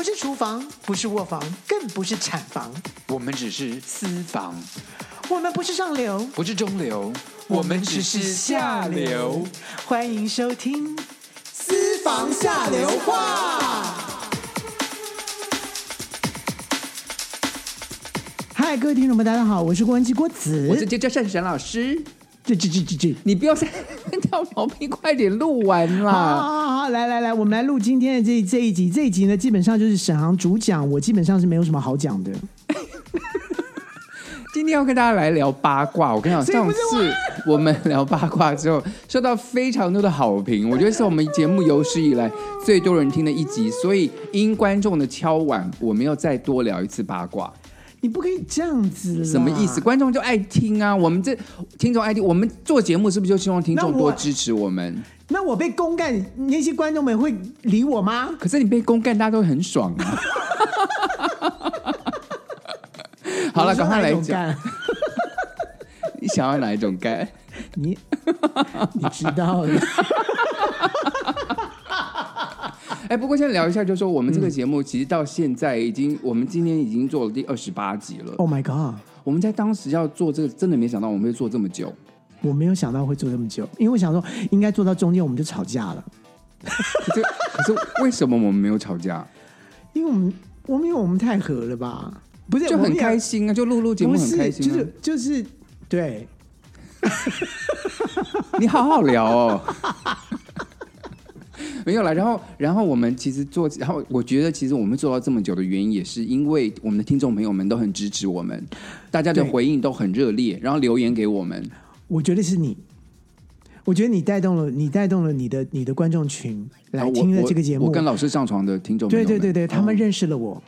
不是厨房，不是卧房，更不是产房，我们只是私房。我们不是上流，不是中流，我们只是下流。欢迎收听《私房下流话》。嗨，各位听众们，大家好，我是郭文姬郭子，我是接教善沈老师。这这这这这，你不要再挑毛病，快点录完啦！来来来，我们来录今天的这这一集。这一集呢，基本上就是沈航主讲，我基本上是没有什么好讲的。今天要跟大家来聊八卦。我跟你讲，上次我们聊八卦之后，受到非常多的好评，我觉得是我们节目有史以来最多人听的一集。所以因观众的敲碗，我们要再多聊一次八卦。你不可以这样子，什么意思？观众就爱听啊！我们这听众爱听，我们做节目是不是就希望听众多支持我们？那我，被公干，那些观众们会理我吗？可是你被公干，大家都很爽啊！好了，赶快来讲，你想要哪一种干？你你知道了。哎，不过先聊一下，就是说我们这个节目其实到现在已经，嗯、我们今天已经做了第二十八集了。Oh my god！我们在当时要做这个，真的没想到我们会做这么久。我没有想到会做这么久，因为我想说应该做到中间我们就吵架了。可是，可是为什么我们没有吵架？因为我们，我们因为我们太合了吧？不是，就很开心啊，就录录节目很开心，啊，就是就是对。你好好聊哦。没有啦，然后，然后我们其实做，然后我觉得其实我们做到这么久的原因，也是因为我们的听众朋友们都很支持我们，大家的回应都很热烈，然后留言给我们。我觉得是你，我觉得你带动了，你带动了你的你的观众群来听了这个节目。我，我，我跟老师上床的听众，对对对对，他们认识了我。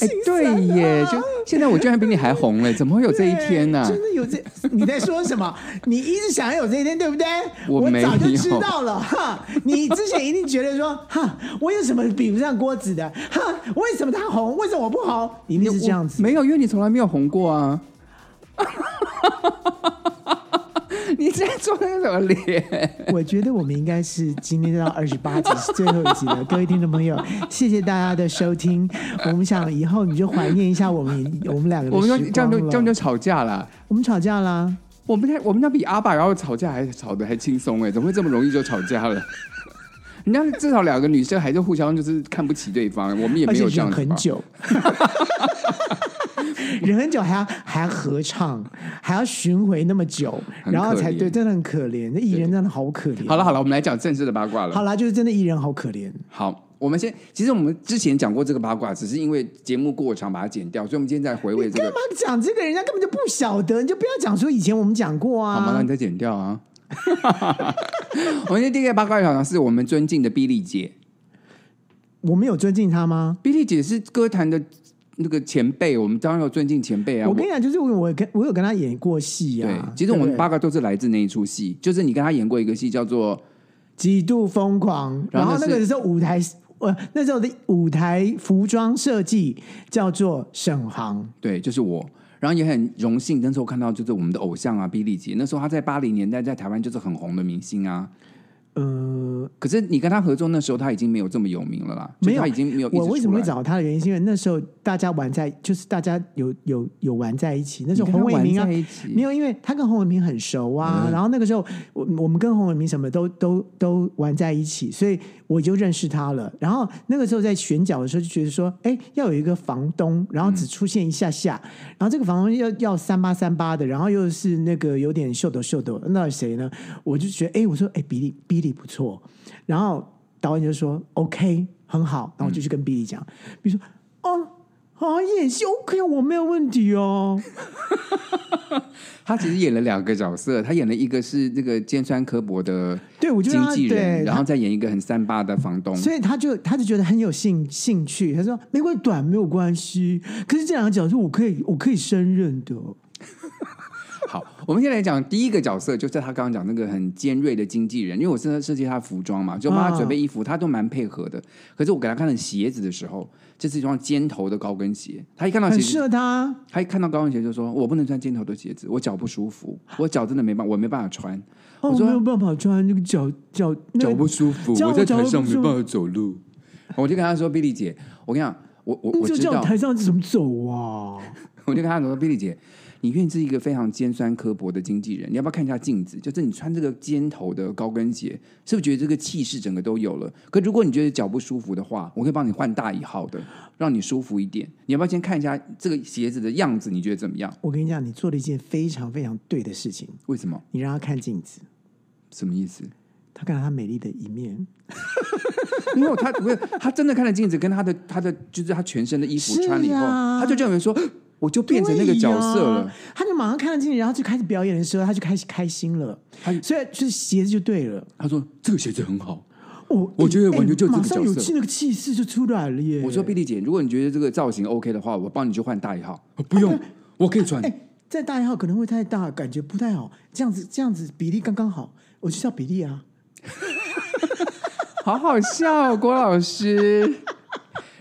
哎，对耶，就现在我居然比你还红了，怎么会有这一天呢？真的有这？你在说什么？你一直想要有这一天，对不对？我早就知道了哈。你之前一定觉得说哈，我有什么比不上郭子的？哈，为什么他红？为什么我不红？一定是这样子。没有，因为你从来没有红过啊。你在做那个什么脸？我觉得我们应该是今天到二十八集是最后一集了，各位听众朋友，谢谢大家的收听。我们想以后你就怀念一下我们我们两个，我们这样就这样就吵架了。我们吵架了，我们我们那比阿爸然后吵架还吵得还轻松哎，怎么会这么容易就吵架了？人家至少两个女生还是互相就是看不起对方，我们也没有这样很久。忍很久还要还要合唱，还要巡回那么久，然后才对，真的很可怜。那艺人真的好可怜。好了好了，我们来讲正式的八卦了。好了，就是真的艺人好可怜。好，我们先，其实我们之前讲过这个八卦，只是因为节目过长把它剪掉，所以我们今天再回味这个。干嘛讲这个？人家根本就不晓得，你就不要讲说以前我们讲过啊。好吗？那你再剪掉啊。我们今天第一个八卦好像是我们尊敬的碧丽姐。我们有尊敬她吗？碧丽姐是歌坛的。那个前辈，我们当然要尊敬前辈啊！我跟你讲，就是我我跟我有跟他演过戏啊。对，其实我们八个都是来自那一出戏，就是你跟他演过一个戏叫做《极度疯狂》，然后那个时候舞台，呃，那时候的舞台服装设计叫做沈航，对，就是我。然后也很荣幸，那时候看到就是我们的偶像啊，碧丽姐，那时候她在八零年代在台湾就是很红的明星啊。呃，可是你跟他合作那时候，他已经没有这么有名了啦。没有，他已经没有。我为什么会找他的原因，是因为那时候大家玩在，就是大家有有有玩在一起。那时候洪伟明啊，没有，因为他跟洪伟明很熟啊。嗯、然后那个时候，我我们跟洪伟明什么都都都玩在一起，所以我就认识他了。然后那个时候在选角的时候，就觉得说，哎，要有一个房东，然后只出现一下下，然后这个房东要要三八三八的，然后又是那个有点秀逗秀逗，那谁呢？我就觉得，哎，我说，哎，比利比利。不错，然后导演就说 OK 很好，然后我就去跟比利讲，比如说哦，好演戏 OK，我没有问题哦。他其实演了两个角色，他演了一个是那个尖酸刻薄的对我经纪人，然后再演一个很三八的房东，所以他就他就觉得很有兴兴趣。他说没关系，短没有关系，可是这两个角色我可以我可以胜任的。好，我们先来讲第一个角色，就是他刚刚讲那个很尖锐的经纪人，因为我是在设计他的服装嘛，就帮他准备衣服，他都蛮配合的。可是我给他看的鞋子的时候，这是一双尖头的高跟鞋，他一看到鞋子，很适合他。他一看到高跟鞋就说：“我不能穿尖头的鞋子，我脚不舒服，我脚真的没办法，我没办法穿。”我说：“没有办法穿，那个脚脚脚不舒服，我在台上没办法走路。”我就跟他说：“Billy 姐，我跟你讲，我我我知道台上怎么走啊？” 我就跟他说：“Billy 姐。”你愿意是一个非常尖酸刻薄的经纪人，你要不要看一下镜子？就是你穿这个尖头的高跟鞋，是不是觉得这个气势整个都有了？可如果你觉得脚不舒服的话，我可以帮你换大一号的，让你舒服一点。你要不要先看一下这个鞋子的样子？你觉得怎么样？我跟你讲，你做了一件非常非常对的事情。为什么？你让他看镜子，什么意思？他看到他美丽的一面。因为他不是他真的看了镜子，跟他的他的就是他全身的衣服穿了以后，啊、他就叫人说。我就变成那个角色了，他就马上看到镜子，然后就开始表演的时候，他就开始开心了。他所以就是鞋子就对了。他说这个鞋子很好，我我觉得完全就这个角色，马上有气那个气势就出来了耶。我说碧丽姐，如果你觉得这个造型 OK 的话，我帮你去换大一号。不用，我可以穿。哎，在大一号可能会太大，感觉不太好。这样子这样子比例刚刚好，我就叫比例啊。好好笑，郭老师。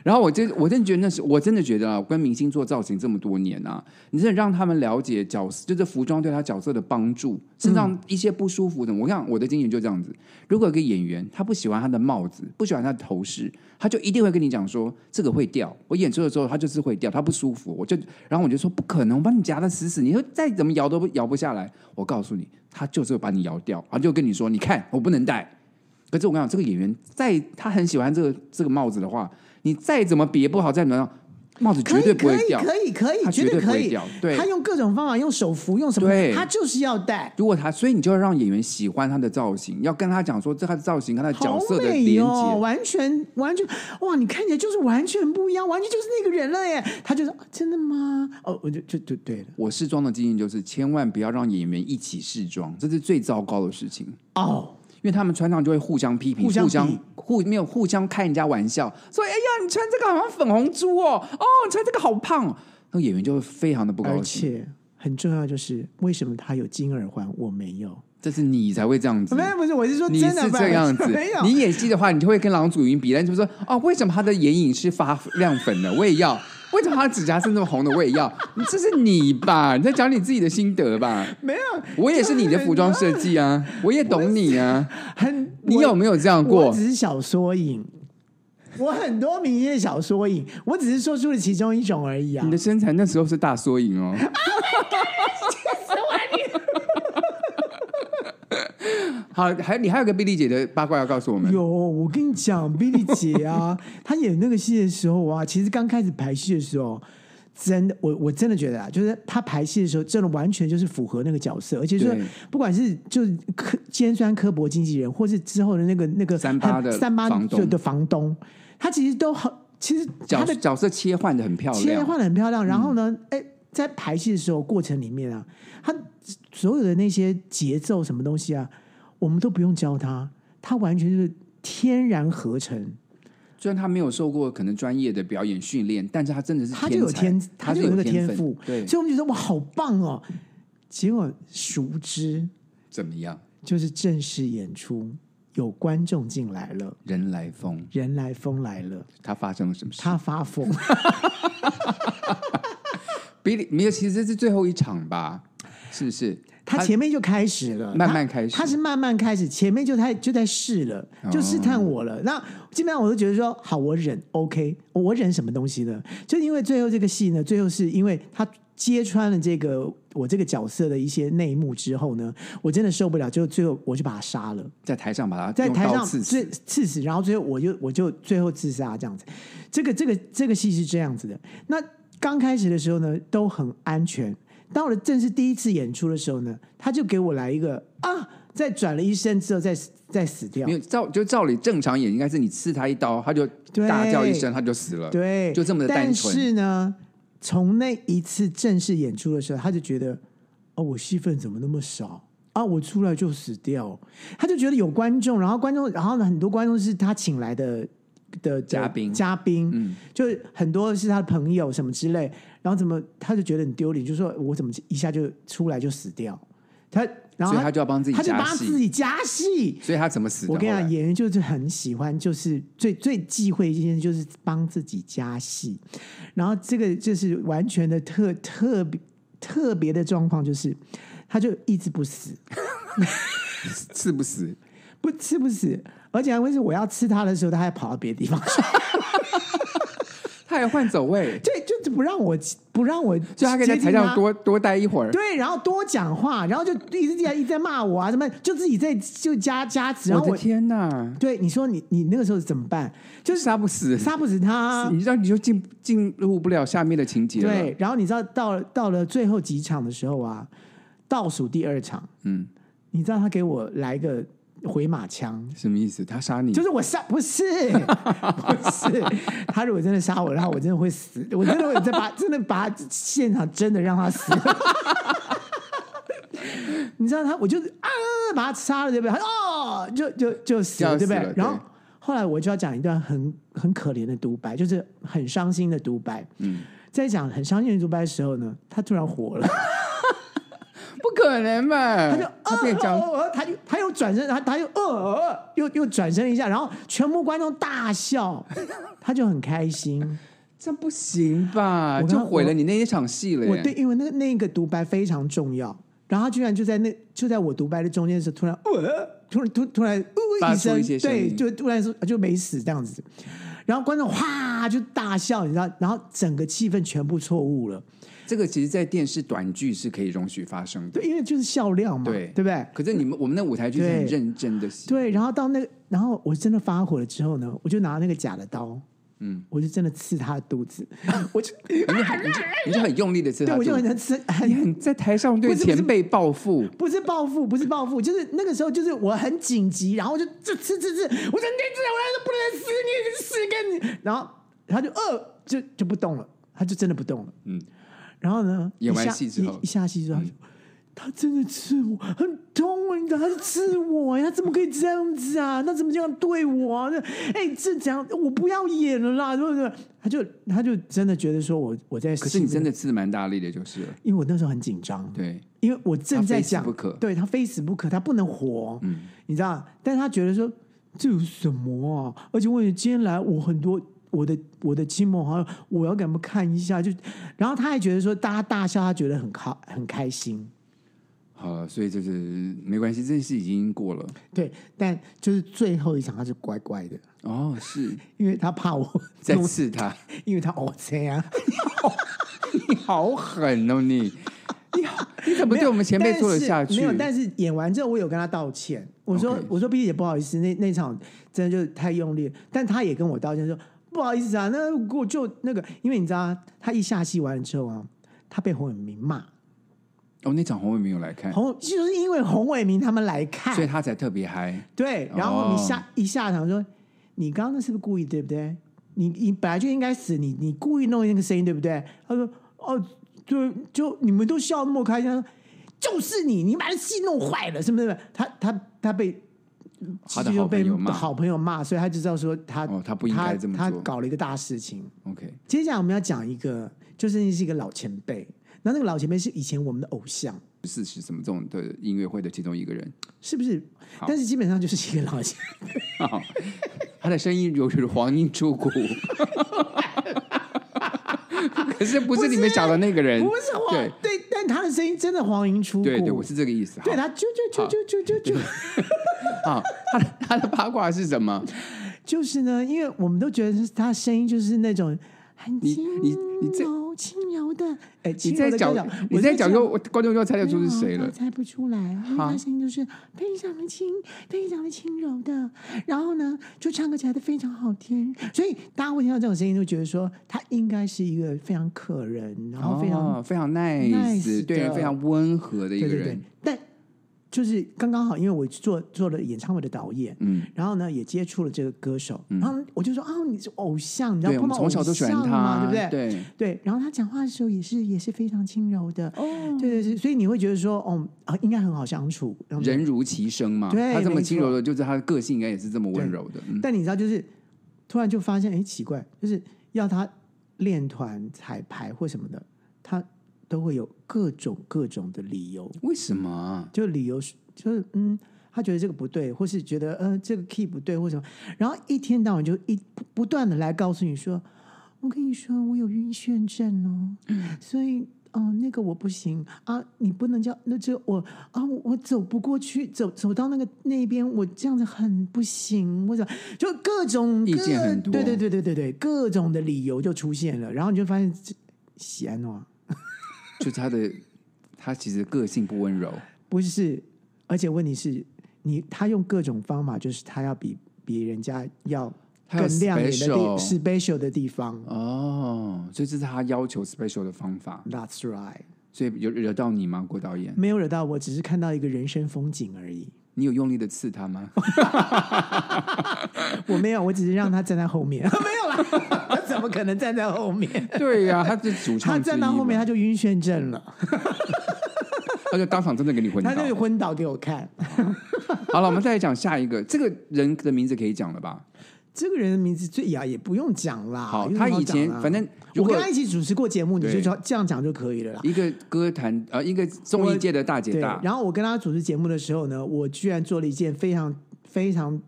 然后我真我真的觉得那是我真的觉得啊，我跟明星做造型这么多年啊，你真的让他们了解角色，就是服装对他角色的帮助，身上一些不舒服的。我看我的经验就这样子，如果一个演员他不喜欢他的帽子，不喜欢他的头饰，他就一定会跟你讲说这个会掉。我演出的时候他就是会掉，他不舒服，我就然后我就说不可能，我把你夹的死死，你说再怎么摇都摇不下来。我告诉你，他就是会把你摇掉，然后就跟你说，你看我不能戴。可是我跟你讲，这个演员在他很喜欢这个这个帽子的话。你再怎么别不好，再怎么样，帽子绝对不会掉，可以可以，可以，绝对可以掉。对，他用各种方法，用手扶，用什么？对，他就是要戴。如果他，所以你就要让演员喜欢他的造型，要跟他讲说，这他的造型跟他的角色的连接，哦，完全完全哇！你看起来就是完全不一样，完全就是那个人了耶。他就说：“真的吗？”哦，我就就就对了。我试妆的经验就是，千万不要让演员一起试妆，这是最糟糕的事情哦。因为他们穿上就会互相批评，互相互没有互相开人家玩笑，说：“哎呀，你穿这个好像粉红猪哦，哦，你穿这个好胖。”那演员就会非常的不高兴。而且很重要就是，为什么他有金耳环，我没有？这是你才会这样子。没有，不是，我是说真的，你是这样子。你演戏的话，你就会跟郎祖云比，你就说：“哦，为什么他的眼影是发亮粉的？我也要。”为什么他的指甲是那么红的？我也要。这是你吧？你在讲你自己的心得吧？没有，我也是你的服装设计啊，我也懂你啊。很，你有没有这样过？我只是小缩影，我很多明星的小缩影，我只是说出了其中一种而已啊。你的身材那时候是大缩影哦。好，还你还有个碧丽姐的八卦要告诉我们。有，我跟你讲，碧丽姐啊，她演那个戏的时候啊，其实刚开始排戏的时候，真的，我我真的觉得啊，就是她排戏的时候，真的完全就是符合那个角色，而且是不管是就是刻尖酸刻薄经纪人，或是之后的那个那个三八的三八的房东，他其实都很，其实他的角色切换的很漂亮，切换的很漂亮。然后呢，哎、嗯，在排戏的时候过程里面啊，他所有的那些节奏什么东西啊。我们都不用教他，他完全是天然合成。虽然他没有受过可能专业的表演训练，但是他真的是他就有天，他就有那个天赋。对，所以我们觉得哇，好棒哦！结果熟知怎么样？就是正式演出，有观众进来了，人来疯，人来疯来了。他发生了什么事？他发疯。比利没有，其实这是最后一场吧？是不是？他前面就开始了，慢慢开始，他是慢慢开始，前面就他就在试了，就试探我了。哦、那基本上我都觉得说，好，我忍，OK，我忍什么东西呢？就因为最后这个戏呢，最后是因为他揭穿了这个我这个角色的一些内幕之后呢，我真的受不了，就最后我就把他杀了，在台上把他在台上刺刺刺死，然后最后我就我就最后自杀这样子。这个这个这个戏是这样子的。那刚开始的时候呢，都很安全。到了正式第一次演出的时候呢，他就给我来一个啊，再转了一身之后再再死掉。没有照就照理正常演应该是你刺他一刀，他就大叫一声，他就死了。对，就这么的单纯。但是呢，从那一次正式演出的时候，他就觉得哦，我戏份怎么那么少啊？我出来就死掉。他就觉得有观众，然后观众，然后呢，很多观众是他请来的的嘉宾，嘉宾，嗯，就很多是他的朋友什么之类。然后怎么他就觉得很丢脸，就说我怎么一下就出来就死掉？他然后他，所以他就要帮自己他就帮自己加戏。所以他怎么死？我跟你讲，演员就是很喜欢，就是最最忌讳一件事，就是帮自己加戏。然后这个就是完全的特特别特别的状况，就是他就一直不死，吃不死，不吃不死。而且还会是我要吃他的时候，他还跑到别的地方去。他还换走位，对，就不让我不让我，就他可以在台上多多待一会儿，对，然后多讲话，然后就一直在一直在骂我啊，什么就自己在就加加词。我的天哪！对，你说你你那个时候怎么办？就是杀不死，杀不死他，你知道你就进进入不了下面的情节。对，然后你知道到到了最后几场的时候啊，倒数第二场，嗯，你知道他给我来个。回马枪什么意思？他杀你？就是我杀，不是 不是。他如果真的杀我然后，我真的会死。我真的会再把真的把现场真的让他死。你知道他，我就啊把他杀了，对不对？他哦，就就就死了，对不对？然后后来我就要讲一段很很可怜的独白，就是很伤心的独白。嗯，在讲很伤心的独白的时候呢，他突然活了。不可能嘛？他就他变僵，他就他又转身，他他又呃又又转身一下，然后全部观众大笑，他就很开心。这不行吧？就毁了你那一场戏了。我对，因为那个那个独白非常重要，然后他居然就在那就在我独白的中间的时候，突然呃突然突突然呃一声，对，就突然说就没死这样子，然后观众哗就大笑，你知道，然后整个气氛全部错误了。这个其实，在电视短剧是可以容许发生的，对，因为就是笑料嘛，对，对不对？可是你们我们那舞台剧是很认真的戏，对。然后到那个，然后我真的发火了之后呢，我就拿那个假的刀，嗯，我就真的刺他的肚子，我就你就很你就很用力的刺他，对，我就很能刺，很在台上对前辈报复，不是报复，不是报复，就是那个时候就是我很紧急，然后就这刺刺刺，我说你这我来都不能死，你死跟你，然后他就呃就就不动了，他就真的不动了，嗯。然后呢？演完戏之后，一下戏之后，他真的刺我，很痛啊！你知道他是刺我呀？他怎么可以这样子啊？他怎么这样对我啊？哎，这这样，我不要演了啦！对不对？他就他就真的觉得说我我在，可是你真的刺蛮大力的，就是。因为我那时候很紧张，对，因为我正在讲，非死不可，对他非死不可，他不能活，嗯，你知道？但是他觉得说这有什么啊？而且我今天来，我很多。我的我的亲朋好友，我要给他们看一下，就然后他还觉得说大家大笑，他觉得很开很开心。好了，所以就是没关系，这件事已经过了。对，但就是最后一场，他是乖乖的。哦，是 因为他怕我再刺他，因为他哦这样，你好狠哦你！你好，你怎么对我们前辈做得下去？没有，但是演完之后，我有跟他道歉。我说.我说，毕姐不好意思，那那场真的就太用力了。但他也跟我道歉说。不好意思啊，那我就那个，因为你知道，他一下戏完了之后啊，他被洪伟明骂。哦，那场洪伟明有来看，洪就是因为洪伟明他们来看，所以他才特别嗨。对，然后你下、哦、一下场说，你刚刚那是不是故意，对不对？你你本来就应该死，你你故意弄那个声音，对不对？他说，哦，就就你们都笑那么开心，他说就是你，你把戏弄坏了，是不是？他他他被。他的好朋友骂，好朋友骂，所以他就知道说他哦，他不应该这么做，他搞了一个大事情。OK，接下来我们要讲一个，就是是一个老前辈，那那个老前辈是以前我们的偶像，是是什么这种的音乐会的其中一个人，是不是？但是基本上就是一个老前辈，他的声音有如黄莺出谷。可是不是你们讲的那个人，不是黄对，对，但他的声音真的黄莺出谷，对对，我是这个意思。对他就就就就就就就，啊，他的他的八卦是什么？就是呢，因为我们都觉得他声音就是那种。很轻柔、轻柔的，哎，你在讲，你在讲，就观众就猜得出是谁了，猜不出来，因为他声音就是非常的轻，非常的轻柔的，然后呢，就唱歌起来的非常好听，所以大家会听到这种声音，都觉得说他应该是一个非常可人，然后非常非常 nice，对人非常温和的一个人，但。就是刚刚好，因为我做做了演唱会的导演，嗯，然后呢也接触了这个歌手，嗯、然后我就说啊，你是偶像，你知道碰到偶像嘛，对不对？对对。然后他讲话的时候也是也是非常轻柔的，哦，对对对，所以你会觉得说，哦啊，应该很好相处，人如其声嘛，对，他这么轻柔的，就是他的个性应该也是这么温柔的。嗯、但你知道，就是突然就发现，哎，奇怪，就是要他练团彩排或什么的，他。都会有各种各种的理由，为什么？就理由是，就是嗯，他觉得这个不对，或是觉得呃这个 key 不对，或什么，然后一天到晚就一不不断的来告诉你说，我跟你说我有晕眩症哦，嗯、所以哦，那个我不行。啊，你不能叫那这我啊，我走不过去，走走到那个那边，我这样子很不行，或者就各种意见很多，对对对对对对，各种的理由就出现了，然后你就发现喜安诺，就他的他其实个性不温柔，不是，而且问题是你他用各种方法，就是他要比别人家要。更亮眼的地 special 的地方哦，所以这是他要求 special 的方法。That's right。所以有惹到你吗，郭导演？没有惹到我，只是看到一个人生风景而已。你有用力的刺他吗？我没有，我只是让他站在后面。没有啦，么可能站在后面？对呀、啊，他是主唱，他站到后面他就晕眩症了，他就当场真的给你昏倒，他就昏倒给我看。好了，我们再来讲下一个，这个人的名字可以讲了吧？这个人的名字最呀也不用讲啦。好，他以前反正我跟他一起主持过节目，你就这样讲就可以了啦。一个歌坛呃，一个综艺界的大姐大。然后我跟他主持节目的时候呢，我居然做了一件非常非常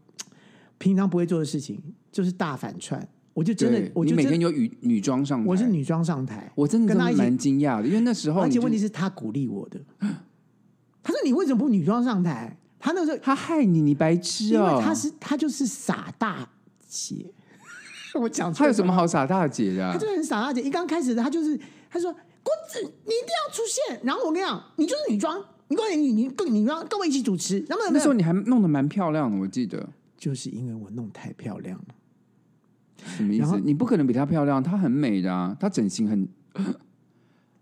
平常不会做的事情，就是大反串。我就真的，我就每天有女女装上台，我是女装上台，我真的跟他蛮惊讶的，因为那时候而且问题是他鼓励我的，他说你为什么不女装上台？他那时候他害你，你白痴哦，因为他是他就是傻大。姐，我讲他有什么好傻大姐的？他就很傻大姐。一刚开始的他就是他说：“郭子，你一定要出现。”然后我跟你讲，你就是女装，你过来，你你跟你让跟我一起主持。然后那时候你还弄得蛮漂亮的，我记得。就是因为我弄太漂亮了。什么意思？你不可能比她漂亮，她很美的啊，她整形很。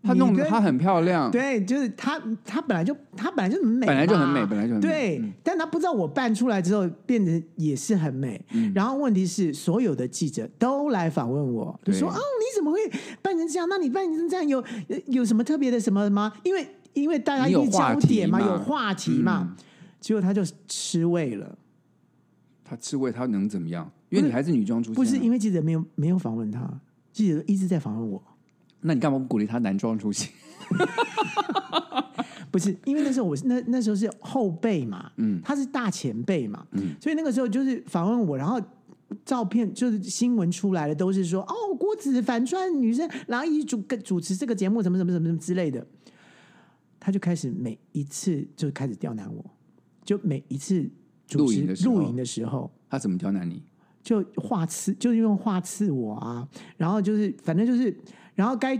她弄得她很漂亮，对，就是她，她本来就她本来就很美，本来就很美，本来就很美。对，嗯、但她不知道我扮出来之后变得也是很美。嗯、然后问题是，所有的记者都来访问我，就说：“哦，你怎么会扮成这样？那你扮成这样有有什么特别的什么吗？因为因为大家有焦点嘛，有话题嘛。嗯、结果他就吃味了。他吃味，他能怎么样？因为你还是女装出身，不是因为记者没有没有访问他，记者一直在访问我。”那你干嘛不鼓励他男装出席？不是，因为那时候我是那那时候是后辈嘛，嗯，他是大前辈嘛，嗯，所以那个时候就是访问我，然后照片就是新闻出来的都是说哦，郭子反串女生，然后一起主主持这个节目，什么什么什么什么之类的，他就开始每一次就开始刁难我，就每一次主持录影的时候，他怎么刁难你？就话刺，就是用话刺我啊，然后就是反正就是。然后该，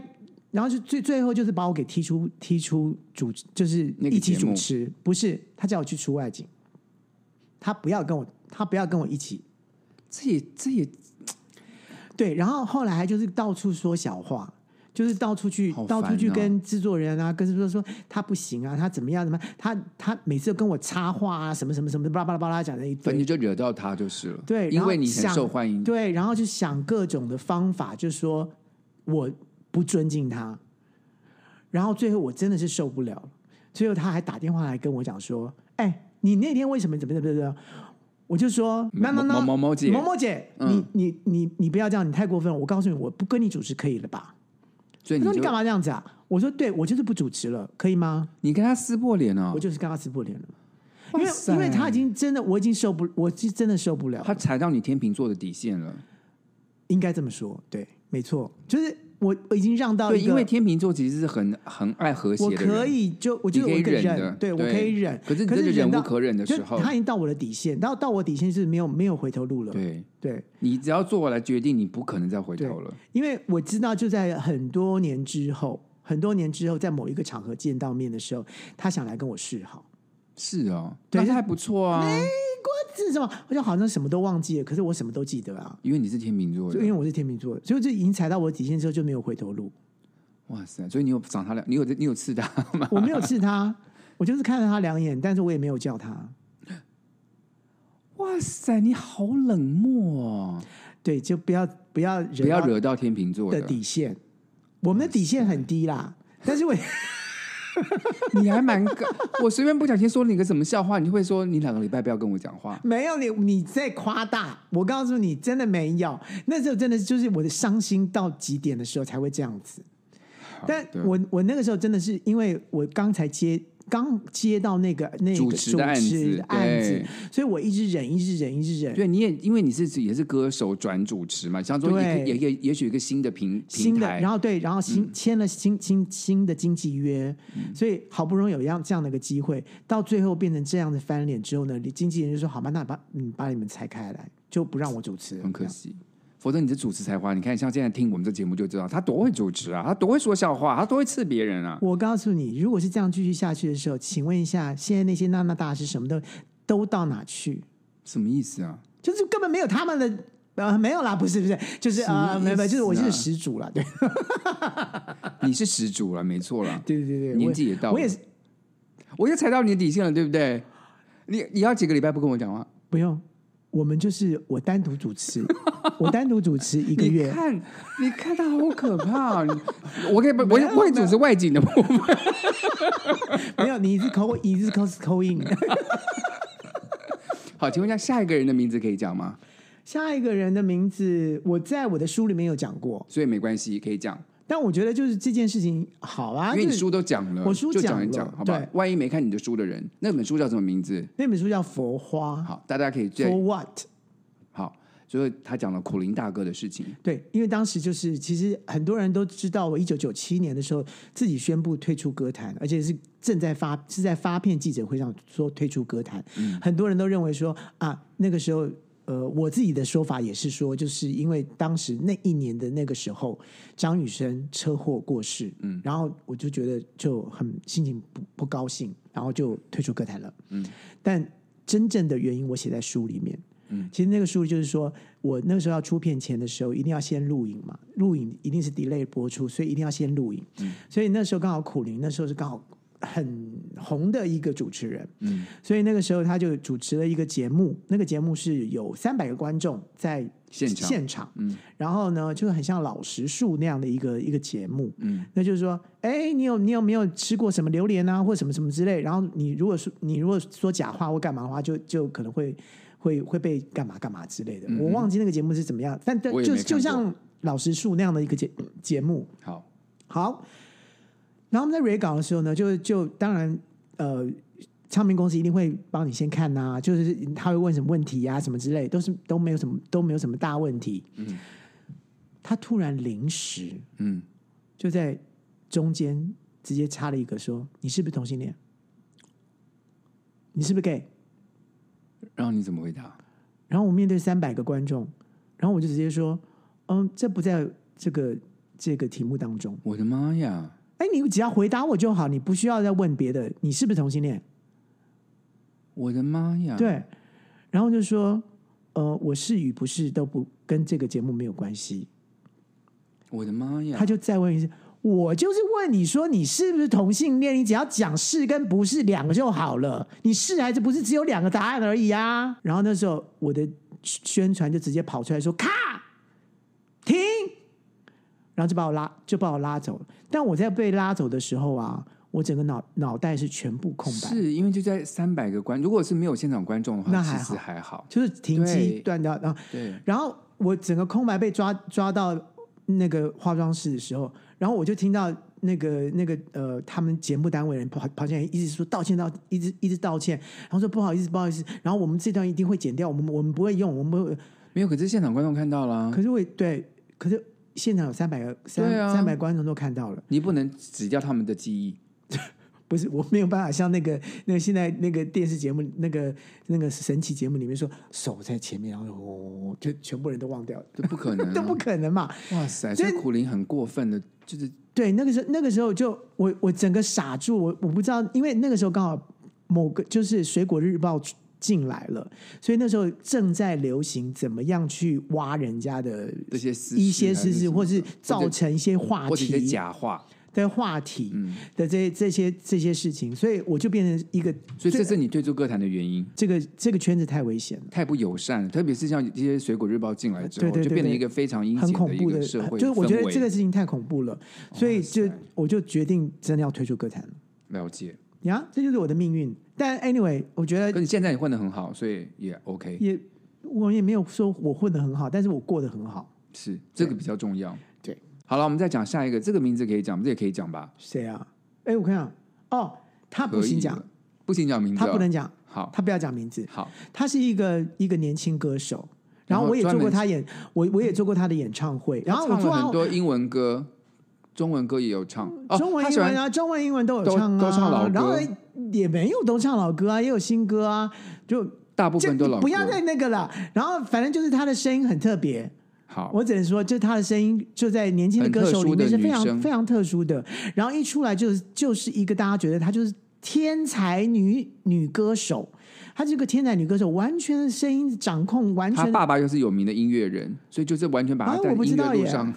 然后就最最后就是把我给踢出踢出主，就是一起主持，不是他叫我去出外景，他不要跟我，他不要跟我一起，这也这也。对，然后后来还就是到处说小话。就是到处去，哦、到处去跟制作人啊，跟制作说他不行啊，他怎么样？怎么样？他他每次跟我插话啊，什么什么什么，巴拉巴拉巴拉讲的一堆，反正就惹到他就是了。对，因为你很受欢迎。对，然后就想各种的方法，就说我不尊敬他。然后最后我真的是受不了，最后他还打电话来跟我讲说：“哎，你那天为什么怎么怎么怎么？”我就说：“那那那某某姐，某某姐，你你你你不要这样，你太过分了。我告诉你，我不跟你主持可以了吧？”所以你说你干嘛这样子啊？我说对，我就是不主持了，可以吗？你跟他撕破脸了，我就是跟他撕破脸了，因为因为他已经真的，我已经受不，我是真的受不了，他踩到你天秤座的底线了，应该这么说，对，没错，就是。我我已经让到，对，因为天秤座其实是很很爱和谐的，我可以就我觉得我可以忍的，对，我可以忍。可是可是忍无可忍的时候，他已经到我的底线，到到我底线是没有没有回头路了。对对，你只要做我来决定，你不可能再回头了。因为我知道，就在很多年之后，很多年之后，在某一个场合见到面的时候，他想来跟我示好。是哦，对，这还不错啊。是什么？我就好像什么都忘记了，可是我什么都记得啊。因为你是天秤座的，因为我是天秤座，所以就已经踩到我的底线之后就没有回头路。哇塞！所以你有赏他两，你有你有刺他吗？我没有刺他，我就是看了他两眼，但是我也没有叫他。哇塞！你好冷漠哦。对，就不要不要惹不要惹到天秤座的底线。我们的底线很低啦，但是我。你还蛮高，我随便不小心说你个什么笑话，你就会说你两个礼拜不要跟我讲话。没有你，你在夸大。我告诉你，真的没有。那时候真的就是我的伤心到极点的时候才会这样子。但我我那个时候真的是因为我刚才接刚接到那个那个主持的案子，案子，所以我一直忍，一直忍，一直忍。对，你也因为你是也是歌手转主持嘛，想说也也也也许一个新的平新的，然后对，然后新签了新新新的经纪约，嗯，所以好不容易有一样这样的一个机会，到最后变成这样的翻脸之后呢，经纪人就说：“好吧，那把嗯把你们拆开来，就不让我主持。”很可惜。否则你的主持才华，你看像现在听我们这节目就知道，他多会主持啊，他多会说笑话，他多会刺别人啊。我告诉你，如果是这样继续下去的时候，请问一下，现在那些娜娜大师什么的都到哪去？什么意思啊？就是根本没有他们的呃，没有啦，不是不是，就是啊，没有，就是我就是始祖了，对。你是始祖了，没错了，对对对对，年纪也到了，我也是，我又踩到你的底线了，对不对？你你要几个礼拜不跟我讲话？不用。我们就是我单独主持，我单独主持一个月。你看，你看他好可怕！我可以不，我我会主持外景的部分。没有，你是 call，你是 call call in。好，请问一下，下一个人的名字可以讲吗？下一个人的名字，我在我的书里面有讲过，所以没关系，可以讲。但我觉得就是这件事情好啊，因为你书都讲了，我书讲一讲，好吧？万一没看你的书的人，那本书叫什么名字？那本书叫《佛花》。好，大家可以 For what？好，所以他讲了苦林大哥的事情。对，因为当时就是其实很多人都知道，我一九九七年的时候自己宣布退出歌坛，而且是正在发是在发片记者会上说退出歌坛。嗯，很多人都认为说啊，那个时候。呃，我自己的说法也是说，就是因为当时那一年的那个时候，张雨生车祸过世，嗯，然后我就觉得就很心情不不高兴，然后就退出歌坛了，嗯。但真正的原因我写在书里面，嗯，其实那个书就是说我那个时候要出片前的时候，一定要先录影嘛，录影一定是 delay 播出，所以一定要先录影，嗯，所以那时候刚好苦苓，那时候是刚好。很红的一个主持人，嗯，所以那个时候他就主持了一个节目，那个节目是有三百个观众在现场，现场，嗯，然后呢，就很像老实树那样的一个一个节目，嗯，那就是说，哎，你有你有没有吃过什么榴莲啊，或什么什么之类？然后你如果说你如果说假话或干嘛的话，就就可能会会会被干嘛干嘛之类的。嗯、我忘记那个节目是怎么样，但但就就像老实树那样的一个节节目，好，好。然后我们在 re 稿的时候呢，就就当然，呃，唱片公司一定会帮你先看呐、啊，就是他会问什么问题呀、啊，什么之类，都是都没有什么都没有什么大问题。嗯，他突然临时，嗯，就在中间直接插了一个说：“你是不是同性恋？你是不是 gay？” 然后你怎么回答？然后我面对三百个观众，然后我就直接说：“嗯，这不在这个这个题目当中。”我的妈呀！哎，你只要回答我就好，你不需要再问别的。你是不是同性恋？我的妈呀！对，然后就说，呃，我是与不是都不跟这个节目没有关系。我的妈呀！他就再问一次，我就是问你说你是不是同性恋？你只要讲是跟不是两个就好了。你是还是不是？只有两个答案而已啊！然后那时候我的宣传就直接跑出来说：“咔，停。”然后就把我拉，就把我拉走了。但我在被拉走的时候啊，我整个脑脑袋是全部空白。是因为就在三百个观，如果是没有现场观众的话，那还好，其实还好，就是停机断掉。然后，对，然后我整个空白被抓抓到那个化妆室的时候，然后我就听到那个那个呃，他们节目单位人跑跑进来，一直说道歉道，一直一直道歉，然后说不好意思不好意思，然后我们这段一定会剪掉，我们我们不会用，我们不会没有。可是现场观众看到了，可是我对，可是。现场有三百个三三百观众都看到了，你不能指掉他们的记忆，不是我没有办法像那个那个现在那个电视节目那个那个神奇节目里面说手在前面，然后哦，就全部人都忘掉了，这不可能，都不可能嘛！哇塞，这苦灵很过分的，就是对那个时候那个时候就我我整个傻住，我我不知道，因为那个时候刚好某个就是水果日报。进来了，所以那时候正在流行怎么样去挖人家的这些一些事实，或是造成一些话题、或者一些假话的话题的这些这些这些事情，所以我就变成一个，所以这是你退出歌坛的原因。这个这个圈子太危险了，太不友善了，特别是像这些水果日报进来之后，就变成一个非常阴险的一个社会。就是我觉得这个事情太恐怖了，所以就我就决定真的要退出歌坛了。了解。呀，这就是我的命运。但 anyway，我觉得，可你现在也混得很好，所以也 OK。也我也没有说我混得很好，但是我过得很好，是这个比较重要。对，对好了，我们再讲下一个，这个名字可以讲，这也可以讲吧？谁啊？哎，我看啊，哦，他不行讲，不行讲名字，他不能讲。好，他不要讲名字。好，他是一个一个年轻歌手，然后我也做过他演，我我也做过他的演唱会，然后我做很多英文歌、中文歌也有唱，中文、英文啊，中文、英文都有唱啊，都唱老歌，然后也没有都唱老歌啊，也有新歌啊，就大部分都老歌。不要再那个了，然后反正就是他的声音很特别。好，我只能说，就他的声音就在年轻的歌手里面是非常非常特殊的，然后一出来就是就是一个大家觉得他就是天才女女歌手。她这个天才女歌手，完全的声音掌控，完全。她爸爸又是有名的音乐人，所以就是完全把她带音乐路上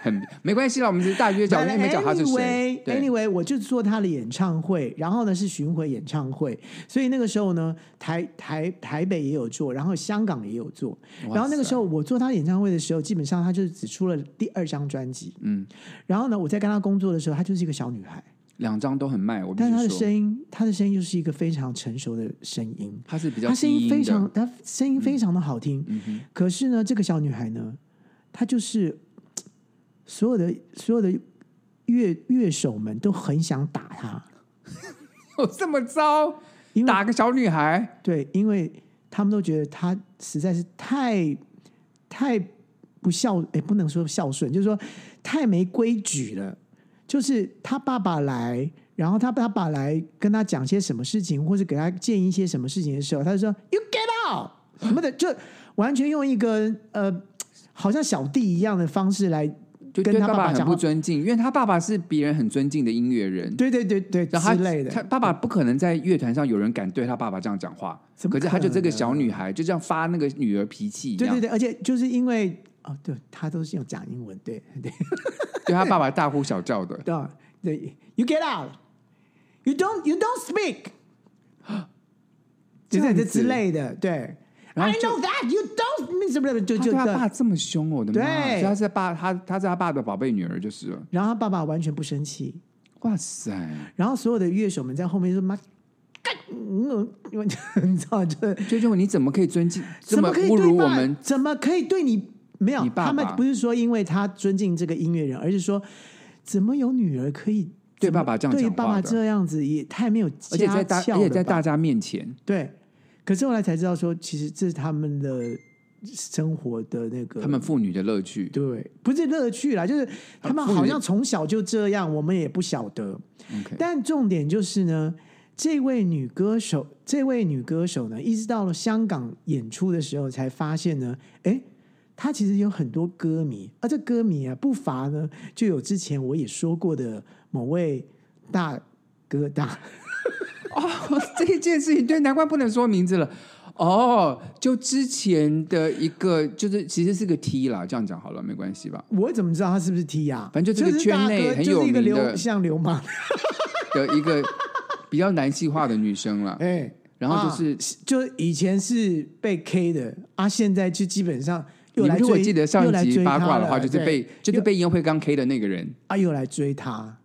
很没关系了。我们是大约讲，因为没讲他是谁。Anyway，我就做他的演唱会，然后呢是巡回演唱会，所以那个时候呢，台台台北也有做，然后香港也有做。然后那个时候我做他演唱会的时候，基本上他就是只出了第二张专辑。嗯，然后呢，我在跟他工作的时候，她就是一个小女孩。两张都很卖，我但是他的声音，他的声音就是一个非常成熟的声音，他是比较，他声音非常，他声音非常的好听。嗯嗯、可是呢，这个小女孩呢，她就是所有的所有的乐乐手们都很想打他。有这么糟？打个小女孩？对，因为他们都觉得他实在是太太不孝，哎，不能说孝顺，就是说太没规矩了。就是他爸爸来，然后他爸爸来跟他讲些什么事情，或者给他建议一些什么事情的时候，他就说 “You get out” 什么的，就完全用一个呃，好像小弟一样的方式来跟他爸爸，很不尊敬，因为他爸爸是别人很尊敬的音乐人，对对对对，然后之类的。他爸爸不可能在乐团上有人敢对他爸爸这样讲话，可，可是他就这个小女孩就这样发那个女儿脾气，对对对，而且就是因为。哦，对，他都是用讲英文，对 对，对他爸爸大呼小叫的，对对，You get out，You don't You don't speak，就 是这之类的，对，I know that you don't，什么什么，就就他爸这么凶，我的妈，对，他是爸，他他是他爸的宝贝女儿，就是了。然后他爸爸完全不生气，哇塞！然后所有的乐手们在后面说：“妈，干，你知道就就就你怎么可以尊敬，怎么侮辱我们？怎么可以对你？”没有，爸爸他们不是说因为他尊敬这个音乐人，而是说怎么有女儿可以对爸爸这样对爸爸这样子，也太没有而且在大而且在大家面前，对。可是后来才知道说，其实这是他们的生活的那个他们妇女的乐趣，对，不是乐趣啦，就是他们好像从小就这样，我们也不晓得。但重点就是呢，这位女歌手，这位女歌手呢，一直到了香港演出的时候，才发现呢，哎。他其实有很多歌迷，而这歌迷啊，不乏呢，就有之前我也说过的某位大哥大。哦，这件事情对，难怪不能说名字了。哦，就之前的一个，就是其实是个 T 啦，这样讲好了，没关系吧？我怎么知道他是不是 T 呀？反正就这个圈内很有名的，流像流氓 的一个比较男性化的女生了。哎，然后就是，啊、就以前是被 K 的啊，现在就基本上。你们如果记得上一集八卦的话，就是被就是被烟灰缸 K 的那个人啊，又来追他。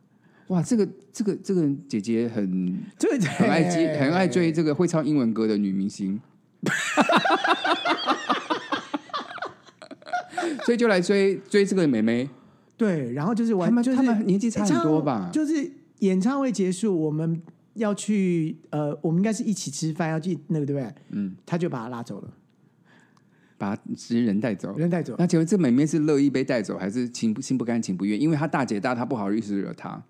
哇，这个这个这个姐姐很 很爱追很爱追这个会唱英文歌的女明星，所以就来追追这个妹妹。对，然后就是玩，他们他们年纪差很多吧？就是演唱会结束，我们要去呃，我们应该是一起吃饭，要去那个对不对？嗯，他就把他拉走了。把直接人带走，人带走。那请问这妹妹是乐意被带走，还是情不心不甘情不愿？因为她大姐大，她不好意思惹她。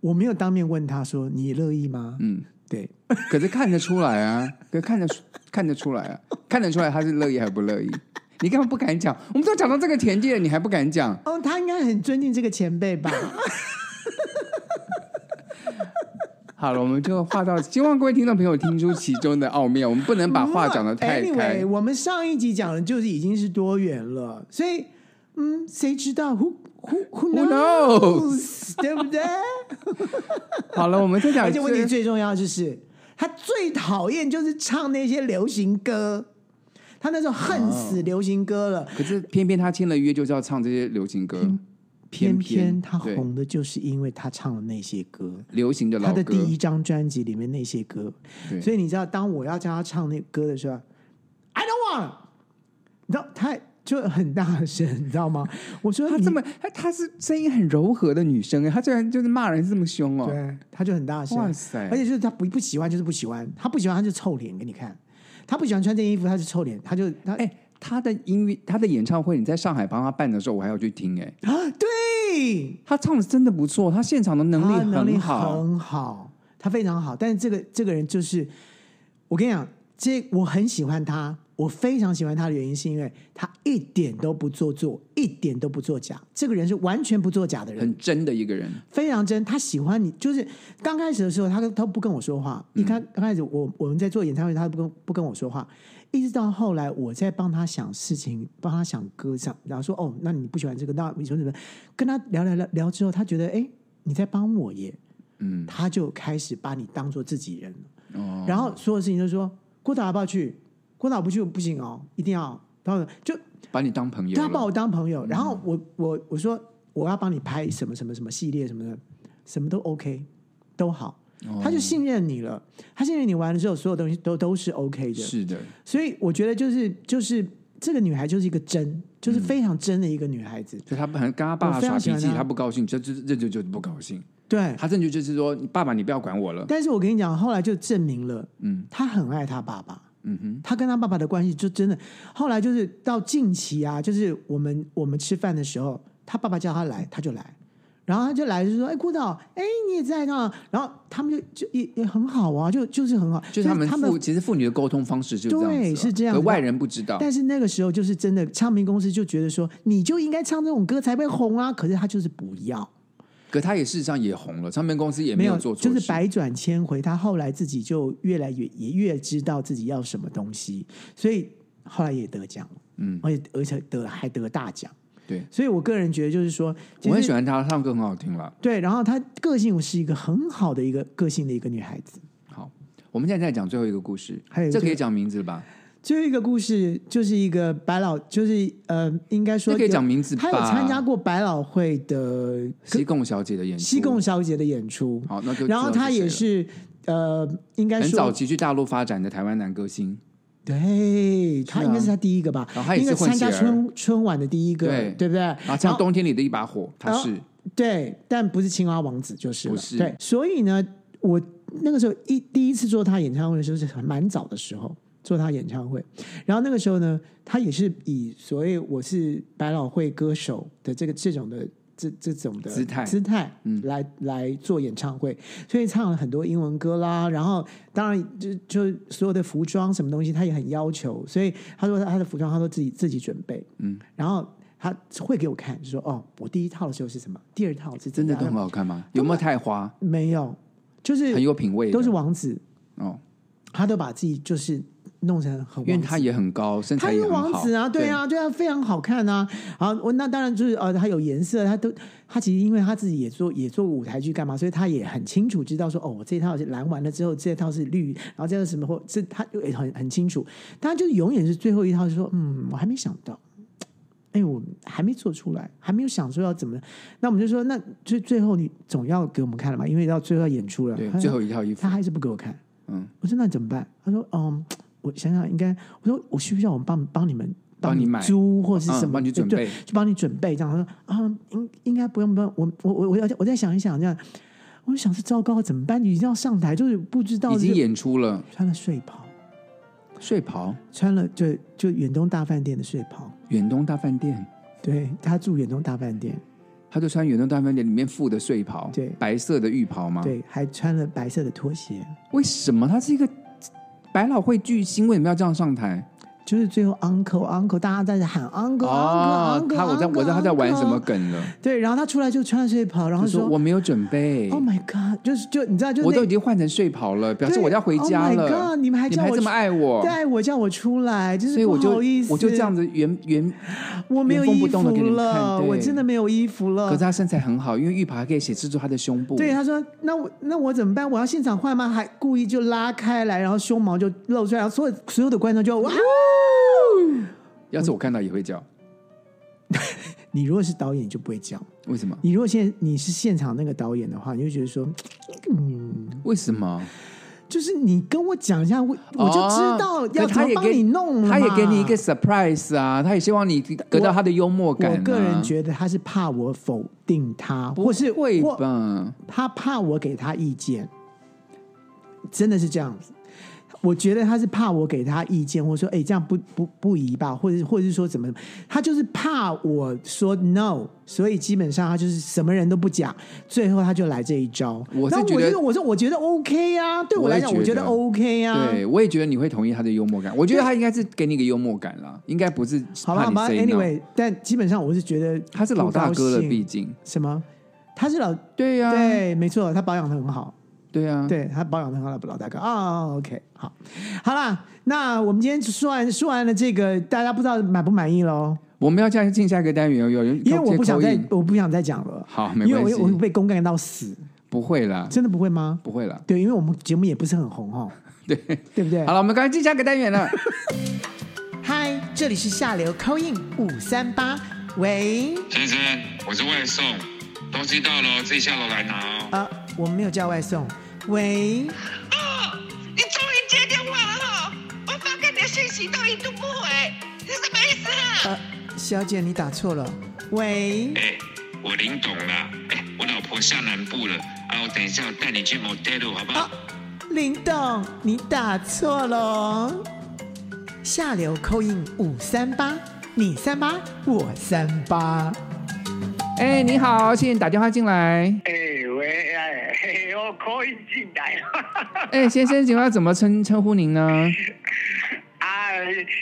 我没有当面问他说：“你乐意吗？”嗯，对。可是看得出来啊，可看得看得出来啊，看得出来他是乐意还是不乐意？你干嘛不敢讲？我们都讲到这个田地了，你还不敢讲？哦，他应该很尊敬这个前辈吧。好了，我们就话到，希望各位听众朋友听出其中的奥妙。我们不能把话讲的太开。Anyway, 我们上一集讲的就是已经是多元了，所以嗯，谁知道？Who who who knows？对不对？好了，我们再讲。而且问题最重要就是，他最讨厌就是唱那些流行歌，他那时候恨死流行歌了。哦、可是偏偏他签了约，就是要唱这些流行歌。嗯偏偏他红的就是因为他唱了那些歌，流行的老歌。他的第一张专辑里面那些歌，所以你知道，当我要叫他唱那歌的时候，I don't want，你知道他就就很大声，你知道吗？我说他这么，他他是声音很柔和的女生哎，他居然就是骂人这么凶哦，对，他就很大声，哇塞！而且就是他不不喜欢，就是不喜欢，他不喜欢他就臭脸给你看，他不喜欢穿这件衣服，他就臭脸，他就他哎，他的音乐，他的演唱会，你在上海帮他办的时候，我还要去听哎啊，对，他唱的真的不错，他现场的能力很好，能力很好，他非常好，但是这个这个人就是，我跟你讲，这我很喜欢他。我非常喜欢他的原因，是因为他一点都不做作，一点都不作假。这个人是完全不作假的人，很真的一个人，非常真。他喜欢你，就是刚开始的时候，他他不跟我说话。你看，刚开始我我们在做演唱会，他不跟不跟我说话，一直到后来我在帮他想事情，帮他想歌想，然后说哦，那你不喜欢这个，那你说什么？跟他聊聊聊聊之后，他觉得哎，你在帮我耶，嗯，他就开始把你当做自己人了。哦，然后所有事情都说郭导要不要去？郭导不去不行哦，一定要，然后就把你当朋友，他把我当朋友，然后我我我说我要帮你拍什么什么什么系列什么的，什么都 OK，都好，他就信任你了，他信任你完了之后，所有东西都都是 OK 的，是的，所以我觉得就是就是这个女孩就是一个真，就是非常真的一个女孩子，就她很跟她爸爸耍脾气，她不高兴，就就这就就不高兴，对，她甚至就是说爸爸你不要管我了，但是我跟你讲，后来就证明了，嗯，她很爱她爸爸。嗯哼，他跟他爸爸的关系就真的，后来就是到近期啊，就是我们我们吃饭的时候，他爸爸叫他来，他就来，然后他就来就说：“哎，郭导，哎，你也在呢。”然后他们就就也也很好啊，就就是很好，就是他们父其实父女的沟通方式就是这样，对，是这样，外人不知道。但是那个时候就是真的，唱片公司就觉得说，你就应该唱这种歌才会红啊，可是他就是不要。可他也事实上也红了，唱片公司也没有做错，就是百转千回。他后来自己就越来越也越知道自己要什么东西，所以后来也得奖了，嗯，而且而且得还得大奖。对，所以我个人觉得就是说，我很喜欢她唱歌很好听了。对，然后她个性是一个很好的一个个性的一个女孩子。好，我们现在在讲最后一个故事，还有这可以讲名字吧？最后一个故事就是一个百老，就是呃，应该说可以讲名字吧。他有参加过百老汇的西贡小姐的演出，西贡小姐的演出。好，那就然后他也是呃，应该说很早期去大陆发展的台湾男歌星。对，他应该是他第一个吧？然后他也是参加春春晚的第一个，对对不对？啊，像冬天里的一把火，他是对，但不是青蛙王子，就是不是。对，所以呢，我那个时候一第一次做他演唱会的时候是蛮早的时候。做他演唱会，然后那个时候呢，他也是以所谓我是百老汇歌手的这个这种的这这种的姿态。姿态，嗯，来来做演唱会，所以唱了很多英文歌啦，然后当然就就所有的服装什么东西，他也很要求，所以他说他的服装他都自己自己准备，嗯，然后他会给我看，就说哦，我第一套的时候是什么，第二套是真的都很好看吗？有没有太花？没有，就是很有品味，都是王子。哦，他都把自己就是。弄成很，因为他也很高，身材也很好，他是王子啊，对啊，对啊，非常好看啊。好，我那当然就是呃，他有颜色，他都他其实因为他自己也做也做舞台剧干嘛，所以他也很清楚知道说，哦，我这套是蓝完了之后，这套是绿，然后这个什么或这他也很很清楚。他就永远是最后一套，就说嗯，我还没想到，哎，我还没做出来，还没有想说要怎么。那我们就说，那最最后你总要给我们看了嘛，因为到最后要演出了，对，最后一套衣服，他还是不给我看。嗯，我说那怎么办？他说嗯。我想想，应该我说我需不需要我们帮帮你们帮你买租或者是什么？帮你准备，对，就帮你准备这样。他说啊，应应该不用不用。我我我我要我再想一想这样。我就想是糟糕，怎么办？你一定要上台，就是不知道已经演出了，穿了睡袍，睡袍穿了就就远东大饭店的睡袍。远东大饭店，对，他住远东大饭店，他就穿远东大饭店里面附的睡袍，对，白色的浴袍吗？对，还穿了白色的拖鞋。为什么他是一个？百老汇巨星为什么要这样上台？就是最后 uncle uncle，大家在喊 uncle uncle uncle。他我在我知道他在玩什么梗了。对，然后他出来就穿睡袍，然后说我没有准备。Oh my god！就是就你知道，就我都已经换成睡袍了，表示我要回家了。Oh my god！你们还叫我这么爱我，爱我叫我出来，就是所以我就我就这样子原原我没有衣服了，我真的没有衣服了。可是他身材很好，因为浴袍还可以显示出他的胸部。对，他说那我那我怎么办？我要现场换吗？还故意就拉开来，然后胸毛就露出来，然后所有所有的观众就哇。要是我看到也会叫。你如果是导演，你就不会叫。为什么？你如果现你是现场那个导演的话，你就觉得说，嗯，为什么？就是你跟我讲一下，我我就知道要怎么帮你弄，他也给你一个 surprise 啊，他也希望你得到他的幽默感、啊。我个人觉得他是怕我否定他，或是会吧？他怕我给他意见，真的是这样子。我觉得他是怕我给他意见，或者说，哎，这样不不不宜吧，或者或者是说怎么，他就是怕我说 no，所以基本上他就是什么人都不讲，最后他就来这一招。我是觉得，我觉得我说我觉得 OK 啊，对我来讲，我觉得 OK 啊。对，我也觉得你会同意他的幽默感。我觉得他应该是给你一个幽默感啦，应该不是好吧好吧。Anyway，但基本上我是觉得他是老大哥了，毕竟什么？他是老对呀、啊，对，没错，他保养的很好。对啊，对他保养的很好，老大哥啊、oh,，OK，好，好啦，那我们今天说完说完了这个，大家不知道满不满意喽？我们要这样进下一个单元，有人因为我不想再我不想再讲了，好，没关系，因为我我被公干到死，不会啦，真的不会吗？不会啦，对，因为我们节目也不是很红哈，对对不对？好了，我们赶快进下一个单元了。嗨，这里是下流 call in 五三八，喂，先生，我是外送，东西到了，自己下楼来拿哦。啊。我们没有叫外送。喂。哦，你终于接电话了哈！我发给你的信息都一度不回，你什么意思啊？呃，小姐，你打错了。喂。哎，我林董啦。哎，我老婆下南部了，啊，我等一下我带你去 motel 好不好？啊，林董，你打错了。下流 call in 五三八，你三八，我三八。哎，你好，谢谢你打电话进来。哎，喂，哎，我 call in 进来了。哎，先生，请问要怎么称称呼您呢？啊，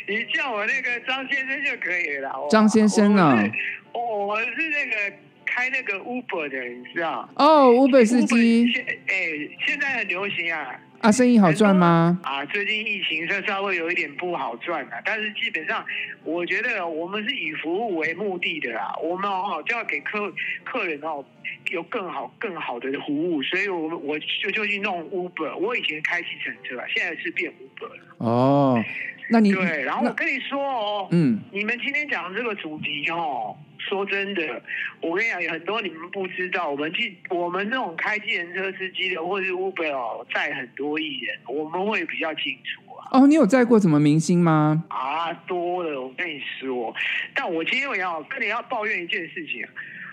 你叫我那个张先生就可以了。张先生呢？我我是那个开那个 Uber 的，你知道？哦，Uber 司机。哎，现在很流行啊。啊，生意好赚吗？啊，最近疫情是稍微有一点不好赚啊，但是基本上我觉得我们是以服务为目的的啦，我们哦就要给客客人哦有更好更好的服务，所以我我就就去弄 Uber，我以前开计程车，现在是变 Uber 了。哦。那你对，然后我跟你说哦，嗯，你们今天讲的这个主题哦，说真的，我跟你讲，有很多你们不知道，我们去我们那种开计程车司机的，或者是 Uber 哦，载很多艺人，我们会比较清楚啊。哦，你有载过什么明星吗？啊，多了，我跟你说，但我今天我要跟你要抱怨一件事情，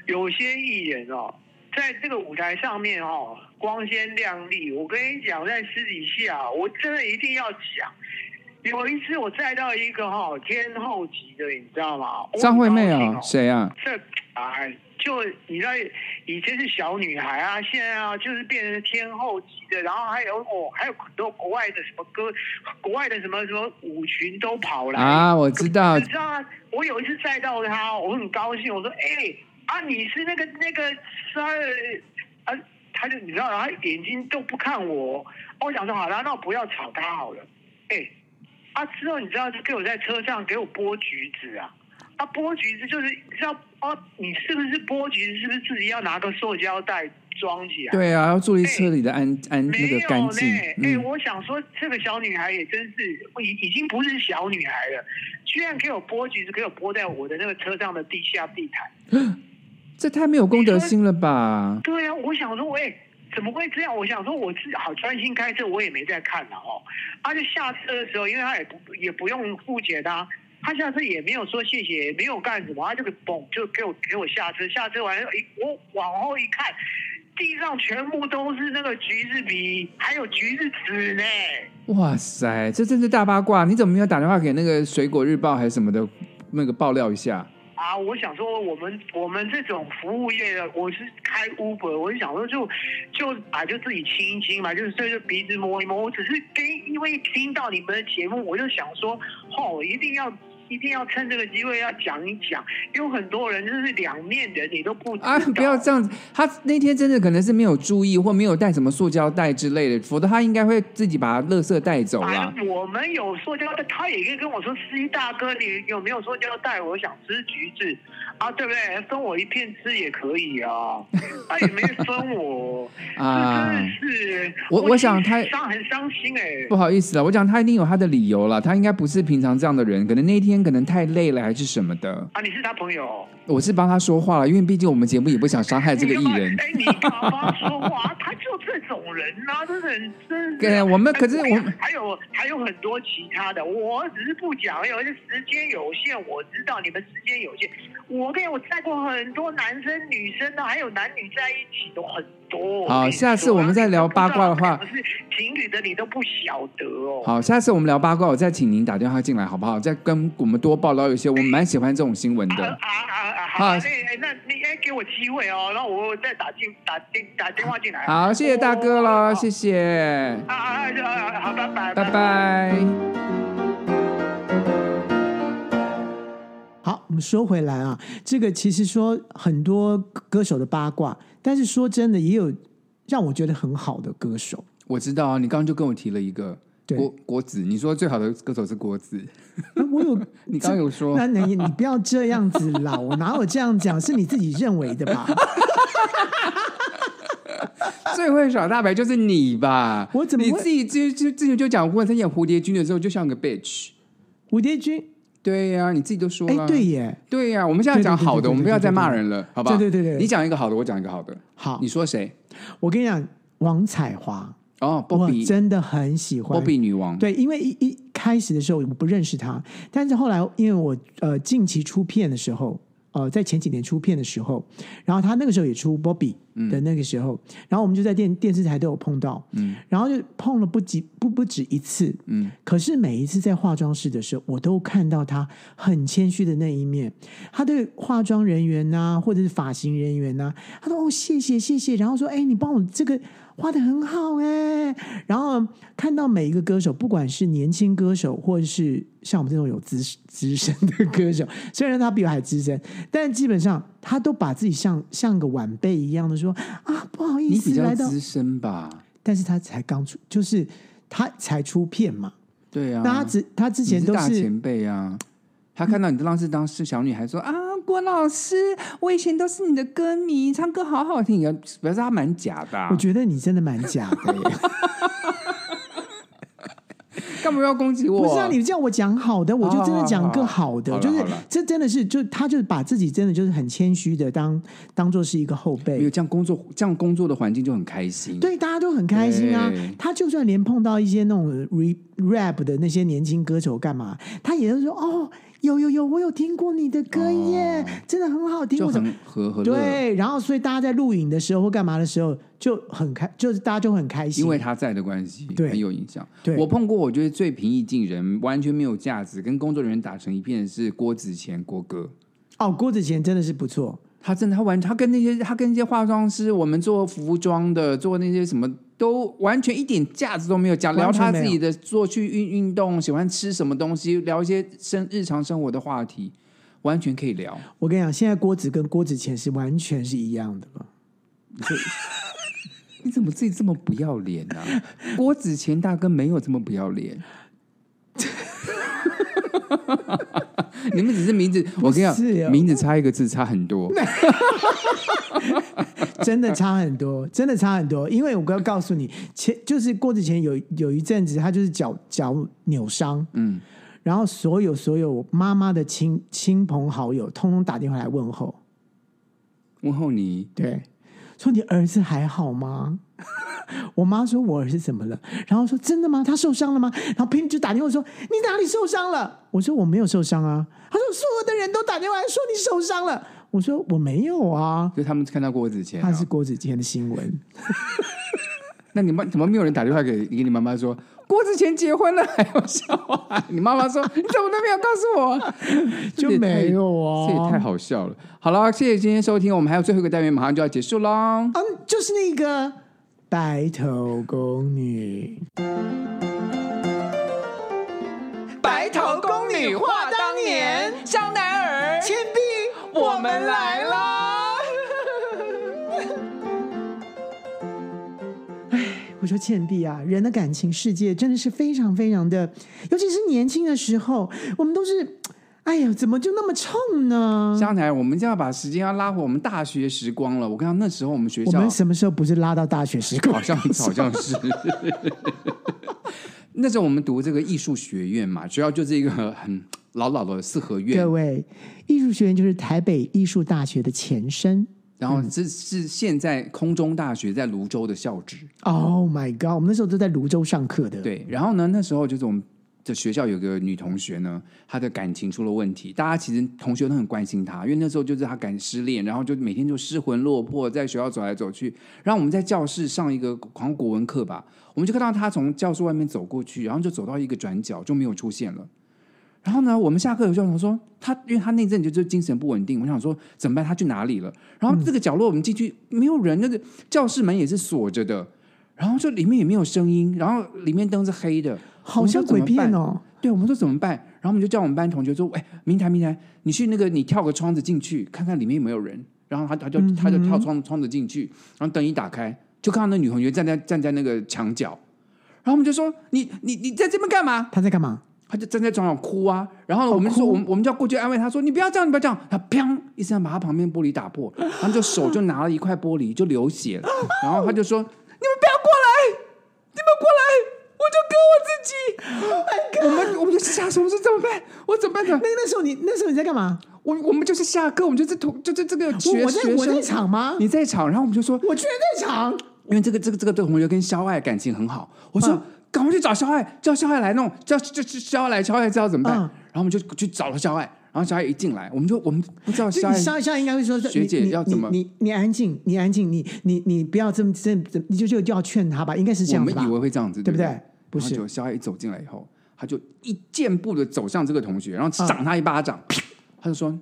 有些艺人哦，在这个舞台上面哦，光鲜亮丽，我跟你讲，在私底下，我真的一定要讲。有一次我载到一个哈天后级的，你知道吗？张惠妹啊，谁啊？这啊，就你知道，以前是小女孩啊，现在啊就是变成天后级的，然后还有哦，还有很多国外的什么歌，国外的什么什么舞群都跑来啊，我知道，你知道啊？我有一次载到她，我很高兴，我说哎啊，你是那个那个三啊，他就你知道，他眼睛都不看我，我想说好了，那我不要吵她好了，哎。啊！之后你知道，就给我在车上给我剥橘子啊！啊，剥橘子就是要啊，你是不是剥橘子？是不是自己要拿个塑胶袋装起来？对啊，要注意车里的安、欸、安那个干净。哎、嗯欸，我想说，这个小女孩也真是已已经不是小女孩了，居然给我剥橘子，给我剥在我的那个车上的地下地毯，这太没有公德心了吧？对啊，我想说，哎、欸。怎么会这样？我想说，我自好专心开车，我也没在看了哦。他就下车的时候，因为他也不也不用付钱的，他下车也没有说谢谢，也没有干什么，他就给嘣就给我给我下车。下车完，哎，我往后一看，地上全部都是那个橘子皮，还有橘子籽呢。哇塞，这真是大八卦！你怎么没有打电话给那个水果日报还是什么的，那个爆料一下？啊，我想说，我们我们这种服务业的，我是开 Uber，我就想说就，就啊，就自己亲一亲嘛，就是对着鼻子摸一摸。我只是跟因为听到你们的节目，我就想说，哦，一定要。一定要趁这个机会要讲一讲，因为很多人就是两面人，你都不啊，不要这样子。他那天真的可能是没有注意，或没有带什么塑胶袋之类的，否则他应该会自己把垃圾带走了。啊，我们有塑胶袋，他也可以跟我说：“司机大哥，你有没有塑胶袋？我想吃橘子啊，对不对？分我一片吃也可以啊。”他也没分我 啊，真的是我我想他伤很伤心哎，不好意思啊，我讲他一定有他的理由了，他应该不是平常这样的人，可能那天。天可能太累了还是什么的啊？你是他朋友？我是帮他说话了，因为毕竟我们节目也不想伤害这个艺人。哎，你帮他说话，他就这种人呐，真的很真。对，我们可是我们还有还有很多其他的，我只是不讲，因为时间有限。我知道你们时间有限，我跟你我带过很多男生女生的，还有男女在一起都很多。好，下次我们再聊八卦的话，是情侣的你都不晓得哦。好，下次我们聊八卦，我再请您打电话进来好不好？再跟我们多报道一些，我们蛮喜欢这种新闻的。啊啊啊！好，哎哎，那你哎给我机会哦，然后我再打进打电打电话进来。好，谢谢大哥了，谢谢。啊啊好，拜拜，拜拜。好，我们说回来啊，这个其实说很多歌手的八卦，但是说真的，也有让我觉得很好的歌手。我知道啊，你刚刚就跟我提了一个。郭郭子，你说最好的歌手是郭子，我有，你刚刚有说，那你你不要这样子啦，我哪有这样讲？是你自己认为的吧？最会耍大牌就是你吧？我怎么你自己之之之前就讲过，他演蝴蝶君的时候就像个 bitch。蝴蝶君，对呀，你自己都说了，对耶，对呀。我们现在讲好的，我们不要再骂人了，好不好？对对对，你讲一个好的，我讲一个好的。好，你说谁？我跟你讲，王彩华。哦，波比真的很喜欢波比女王。对，因为一一开始的时候我不认识她，但是后来因为我呃近期出片的时候，呃在前几年出片的时候，然后他那个时候也出 Bobby 的那个时候，嗯、然后我们就在电电视台都有碰到，嗯，然后就碰了不几不不止一次，嗯，可是每一次在化妆室的时候，我都看到他很谦虚的那一面，他对化妆人员呐、啊，或者是发型人员呐、啊，他说哦谢谢谢谢，然后说哎你帮我这个。画的很好哎，然后看到每一个歌手，不管是年轻歌手，或者是像我们这种有资资深的歌手，虽然他比我还资深，但基本上他都把自己像像个晚辈一样的说啊，不好意思，你比较资深吧？但是他才刚出，就是他才出片嘛，对啊，那他之他之前都是，前辈啊，他看到你当时当时小女孩说、嗯、啊。郭老师，我以前都是你的歌迷，唱歌好好听啊！表示他蛮假的、我觉得你真的蛮假的耶。干嘛要攻击我？不是啊，你叫我讲好的，我就真的讲个好的。就是这真的是，就他就是把自己真的就是很谦虚的当当做是一个后辈。没有这样工作，这样工作的环境就很开心。对，大家都很开心啊。他就算连碰到一些那种 rap 的那些年轻歌手干嘛，他也是说哦。有有有，我有听过你的歌耶，哦、真的很好听。就很和和乐。对，然后所以大家在录影的时候或干嘛的时候就很开，就是大家就很开心，因为他在的关系，对，很有影响。对，我碰过，我觉得最平易近人，完全没有架子，跟工作人员打成一片的是郭子乾郭哥。哦，郭子乾真的是不错。他真的，他完，他跟那些，他跟那些化妆师，我们做服装的，做那些什么，都完全一点架子都没有，讲聊他自己的，做去运运动，喜欢吃什么东西，聊一些生日常生活的话题，完全可以聊。我跟你讲，现在郭子跟郭子乾是完全是一样的了。你怎么自己这么不要脸呢、啊？郭子乾大哥没有这么不要脸。你们只是名字，我跟你讲，名字差一个字差很多，真的差很多，真的差很多。因为我要告诉你，前就是郭子乾有有一阵子，他就是脚脚扭伤，嗯，然后所有所有妈妈的亲亲朋好友，通通打电话来问候，问候你，对，说你儿子还好吗？我妈说：“我儿子怎么了？”然后说：“真的吗？他受伤了吗？”然后平就打电话说：“你哪里受伤了？”我说：“我没有受伤啊。”他说：“所有的人都打电话来说你受伤了。”我说：“我没有啊。”就他们看到郭子乾，他是郭子乾的新闻。那你妈怎么没有人打电话给给你妈妈说郭子乾结婚了还有小孩？你妈妈说：“你怎么都没有告诉我？” 就没有啊，这也太好笑了。好了，谢谢今天收听，我们还有最后一个单元，马上就要结束喽。嗯，就是那个。白头宫女，白头宫女话当年，香奈儿，倩碧，我们来啦！我说倩碧啊，人的感情世界真的是非常非常的，尤其是年轻的时候，我们都是。哎呀，怎么就那么冲呢？香台，我们就要把时间要拉回我们大学时光了。我看到那时候我们学校，我们什么时候不是拉到大学时光？好像好像是。那时候我们读这个艺术学院嘛，主要就是一个很老老的四合院。各位，艺术学院就是台北艺术大学的前身。然后这是现在空中大学在泸州的校址。Oh my god！我们那时候都在泸州上课的。对，然后呢，那时候就是我们的学校有个女同学呢，她的感情出了问题，大家其实同学都很关心她，因为那时候就是她感失恋，然后就每天就失魂落魄，在学校走来走去。然后我们在教室上一个好像国文课吧，我们就看到她从教室外面走过去，然后就走到一个转角就没有出现了。然后呢，我们下课的时候想说他，因为他那阵就就精神不稳定，我想说怎么办？他去哪里了？然后这个角落我们进去没有人，那个教室门也是锁着的，然后就里面也没有声音，然后里面灯是黑的，好像鬼片哦。对，我们说怎么办？然后我们就叫我们班同学说：“哎，明台明台，你去那个你跳个窗子进去，看看里面有没有人。”然后他他就他就跳窗窗子进去，然后灯一打开，就看到那女同学站在站在那个墙角，然后我们就说：“你你你在这边干嘛？”他在干嘛？他就站在床上哭啊，然后我们说，我们我们就要过去安慰他说：“你不要这样，你不要这样。”他砰一声把他旁边玻璃打破，然后就手就拿了一块玻璃就流血了，然后他就说：“你们不要过来，你们过来，我就割我自己。Oh ”我们我们就吓死，我说怎么办？我怎么办？那那时候你那时候你在干嘛？我我们就是下课，我们就是同就是这个学生我在场吗？你在场，然后我们就说：“我居然在场。”因为这个这个这个同学跟肖爱感情很好，我说。赶快去找肖爱，叫肖爱来弄，叫叫肖爱来，肖爱知道怎么办。嗯、然后我们就去找了肖爱，然后肖爱一进来，我们就我们不知道肖爱，肖肖应该会说学姐要怎么？你你，安静，你安静，你你你不要这么这么，你就就就要劝他吧，应该是这样吧。我们以为会这样子，对不对？对不，是，就肖爱一走进来以后，他就一箭步的走向这个同学，然后掌他一巴掌，嗯、他就说：“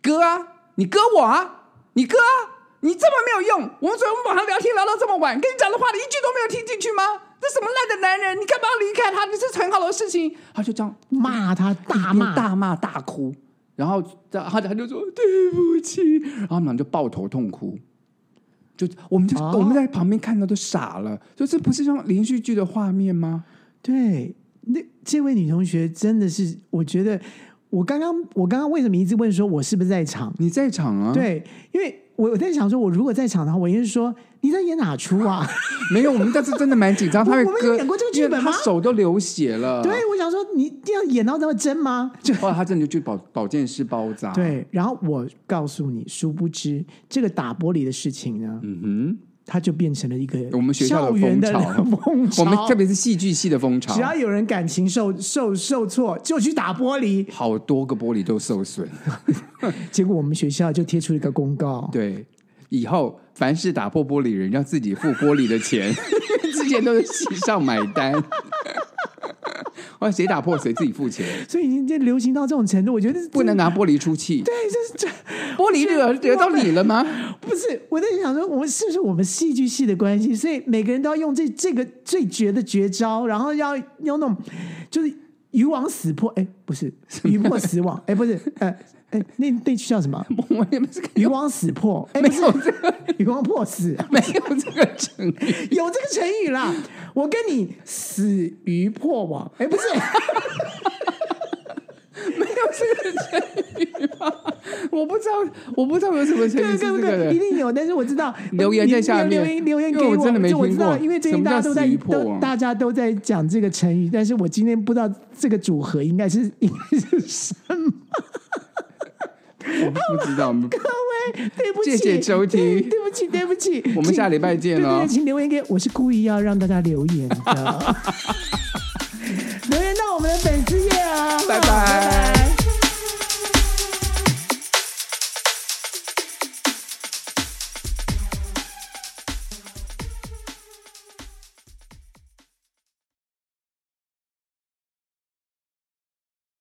哥啊，你哥我啊，你哥啊，你这么没有用，我们昨天晚上聊天聊到这么晚，跟你讲的话你一句都没有听进去吗？”这什么烂的男人！你干嘛要离开他？这是很好的事情。他就这样骂他，大骂大骂大哭，然后他他就说对不起，然后我们俩就抱头痛哭。就我们就、哦、我们在旁边看到都傻了，就这不是像连续剧的画面吗？对，那这位女同学真的是，我觉得我刚刚我刚刚为什么一直问说我是不是在场？你在场啊？对，因为。我我在想说，我如果在场的话，我应该是说你在演哪出啊？没有，我们这次真的蛮紧张。他会 我们演过这个剧本吗？他手都流血了。对，我想说你一定要演到那么真吗？就后来他真的就去保保健室包扎。对，然后我告诉你，殊不知这个打玻璃的事情呢，嗯哼。它就变成了一个我们学校的风潮，风潮我们特别是戏剧系的风潮。只要有人感情受受受挫，就去打玻璃，好多个玻璃都受损。结果我们学校就贴出一个公告，对，以后凡是打破玻璃人要自己付玻璃的钱，之前都是系上买单。哇！谁打破谁自己付钱，所以已经流行到这种程度，我觉得不能拿玻璃出气。对，这是这玻璃惹惹到你了吗？不是，我在想说，我们是不是我们戏剧系的关系，所以每个人都要用这这个最绝的绝招，然后要用那种就是鱼网死破，哎，不是鱼破死网，哎，不是，哎。哎，那那句叫什么？我你们是鱼网死破，哎，没有这个鱼网破死，没有这个成语，有这个成语啦。我跟你死鱼破网，哎，不是，没有这个成语吗？我不知道，我不知道有什么成语是这个的，一定有，但是我知道留言在下面留言留言给我，我真的没听过。因为最近大家都在都大家都在讲这个成语，但是我今天不知道这个组合应该是应该是什么。我不知道，各位，对不起，谢谢收听，对不起，对不起，我们下礼拜见了，请留言给我，是故意要让大家留言的，留言到我们的粉丝拜拜。